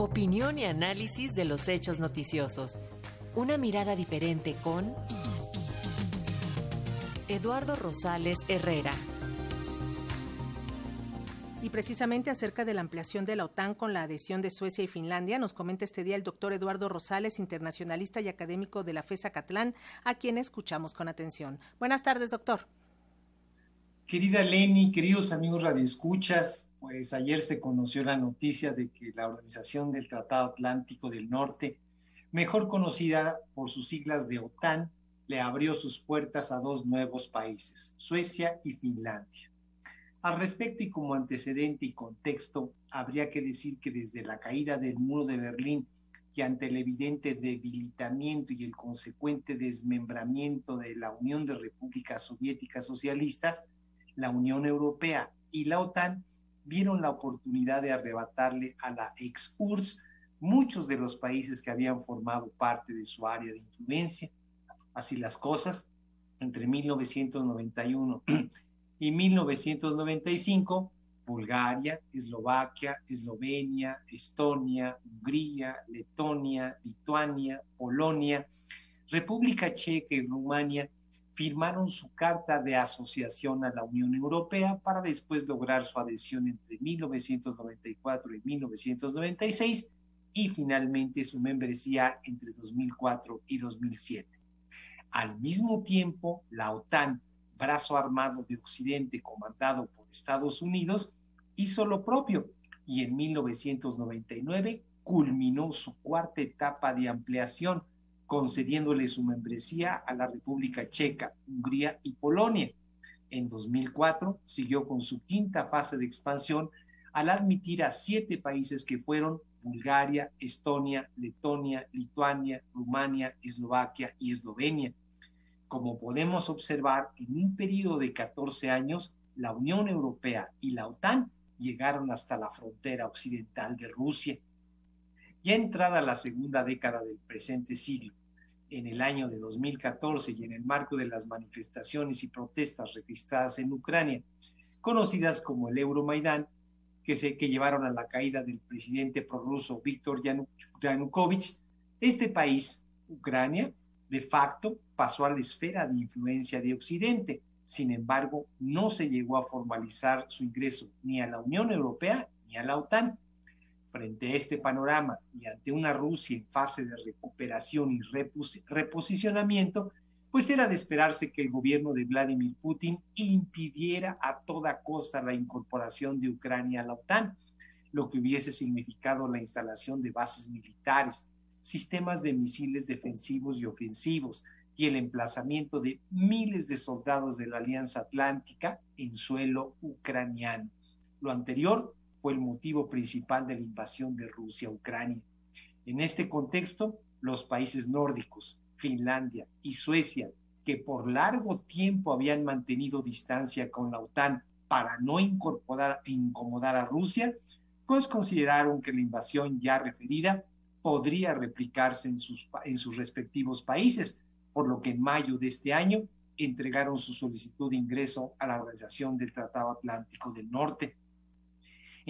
Opinión y análisis de los hechos noticiosos. Una mirada diferente con Eduardo Rosales Herrera. Y precisamente acerca de la ampliación de la OTAN con la adhesión de Suecia y Finlandia, nos comenta este día el doctor Eduardo Rosales, internacionalista y académico de la FESA Catlán, a quien escuchamos con atención. Buenas tardes, doctor. Querida Leni, queridos amigos radioescuchas, pues ayer se conoció la noticia de que la Organización del Tratado Atlántico del Norte, mejor conocida por sus siglas de OTAN, le abrió sus puertas a dos nuevos países, Suecia y Finlandia. Al respecto y como antecedente y contexto, habría que decir que desde la caída del muro de Berlín y ante el evidente debilitamiento y el consecuente desmembramiento de la Unión de Repúblicas Soviéticas Socialistas, la Unión Europea y la OTAN vieron la oportunidad de arrebatarle a la ex-URSS muchos de los países que habían formado parte de su área de influencia. Así las cosas, entre 1991 y 1995, Bulgaria, Eslovaquia, Eslovenia, Estonia, Hungría, Letonia, Lituania, Polonia, República Checa y Rumania firmaron su carta de asociación a la Unión Europea para después lograr su adhesión entre 1994 y 1996 y finalmente su membresía entre 2004 y 2007. Al mismo tiempo, la OTAN brazo armado de Occidente comandado por Estados Unidos, hizo lo propio y en 1999 culminó su cuarta etapa de ampliación, concediéndole su membresía a la República Checa, Hungría y Polonia. En 2004 siguió con su quinta fase de expansión al admitir a siete países que fueron Bulgaria, Estonia, Letonia, Lituania, Rumania, Eslovaquia y Eslovenia como podemos observar, en un periodo de 14 años, la Unión Europea y la OTAN llegaron hasta la frontera occidental de Rusia. Ya entrada la segunda década del presente siglo, en el año de 2014 y en el marco de las manifestaciones y protestas registradas en Ucrania, conocidas como el Euromaidán, que, se, que llevaron a la caída del presidente prorruso Víctor Yanukovych, este país, Ucrania, de facto pasó a la esfera de influencia de Occidente. Sin embargo, no se llegó a formalizar su ingreso ni a la Unión Europea ni a la OTAN. Frente a este panorama y ante una Rusia en fase de recuperación y reposicionamiento, pues era de esperarse que el gobierno de Vladimir Putin impidiera a toda costa la incorporación de Ucrania a la OTAN, lo que hubiese significado la instalación de bases militares, sistemas de misiles defensivos y ofensivos, y el emplazamiento de miles de soldados de la Alianza Atlántica en suelo ucraniano. Lo anterior fue el motivo principal de la invasión de Rusia a Ucrania. En este contexto, los países nórdicos, Finlandia y Suecia, que por largo tiempo habían mantenido distancia con la OTAN para no incorporar e incomodar a Rusia, pues consideraron que la invasión ya referida podría replicarse en sus, en sus respectivos países, por lo que en mayo de este año entregaron su solicitud de ingreso a la Organización del Tratado Atlántico del Norte.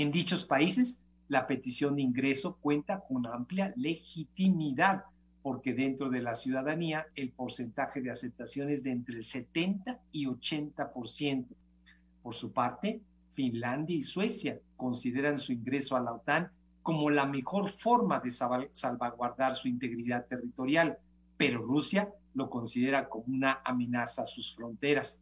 En dichos países, la petición de ingreso cuenta con amplia legitimidad, porque dentro de la ciudadanía el porcentaje de aceptación es de entre el 70 y 80%. Por su parte, Finlandia y Suecia consideran su ingreso a la OTAN como la mejor forma de salvaguardar su integridad territorial, pero Rusia lo considera como una amenaza a sus fronteras.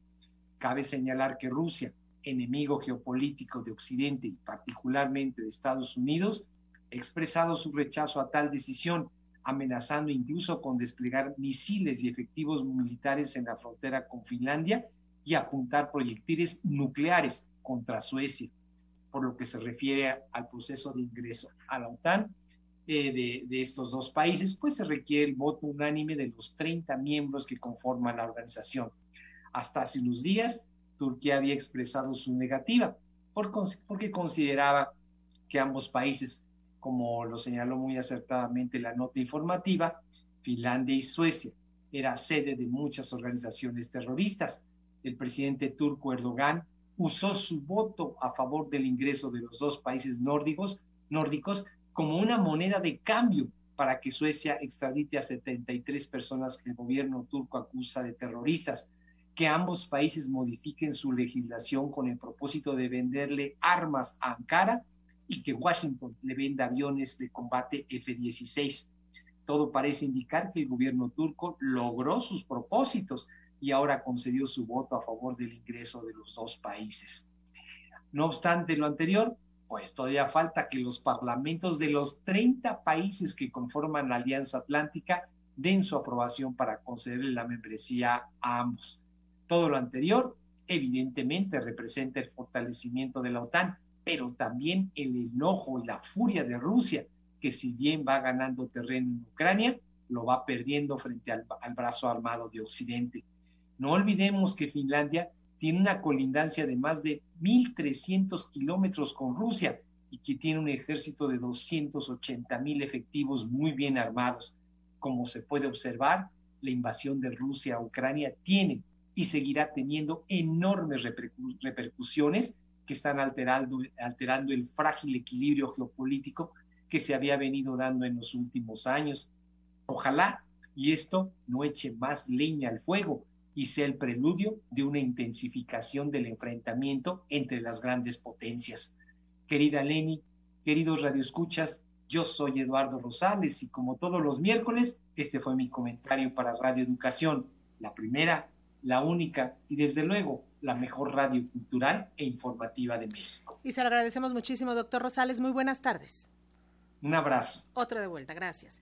Cabe señalar que Rusia, enemigo geopolítico de Occidente y particularmente de Estados Unidos, expresado su rechazo a tal decisión, amenazando incluso con desplegar misiles y efectivos militares en la frontera con Finlandia y apuntar proyectiles nucleares contra Suecia. Por lo que se refiere al proceso de ingreso a la OTAN, de, estos dos países, pues se requiere el voto unánime de los 30 miembros que conforman la organización. Hasta hace unos días, Turquía había expresado su negativa porque consideraba que ambos países, como lo señaló muy acertadamente la nota informativa, Finlandia y Suecia, era sede de muchas organizaciones terroristas. El presidente turco Erdogan usó su voto a favor del ingreso de los dos países nórdicos, nórdicos como una moneda de cambio para que Suecia extradite a 73 personas que el gobierno turco acusa de terroristas, que ambos países modifiquen su legislación con el propósito de venderle armas a Ankara y que Washington le venda aviones de combate F-16. Todo parece indicar que el gobierno turco logró sus propósitos y ahora concedió su voto a favor del ingreso de los dos países. No obstante lo anterior, pues todavía falta que los parlamentos de los 30 países que conforman la Alianza Atlántica den su aprobación para concederle la membresía a ambos. Todo lo anterior, evidentemente, representa el fortalecimiento de la OTAN, pero también el enojo y la furia de Rusia, que si bien va ganando terreno en Ucrania, lo va perdiendo frente al, brazo armado de Occidente. No olvidemos que Finlandia tiene una colindancia de más de 1.300 kilómetros con Rusia y que tiene un ejército de 280 mil efectivos muy bien armados. Como se puede observar, la invasión de Rusia a Ucrania tiene y seguirá teniendo enormes repercusiones que están alterando, alterando el frágil equilibrio geopolítico que se había venido dando en los últimos años. Ojalá y esto no eche más leña al fuego y sea el preludio de una intensificación del enfrentamiento entre las grandes potencias. Querida Leni, queridos radioescuchas, yo soy Eduardo Rosales y como todos los miércoles, este fue mi comentario para Radio Educación, la primera, la única y desde luego la mejor radio cultural e informativa de México. Y se lo agradecemos muchísimo, doctor Rosales. Muy buenas tardes. Un abrazo. Otro de vuelta, gracias.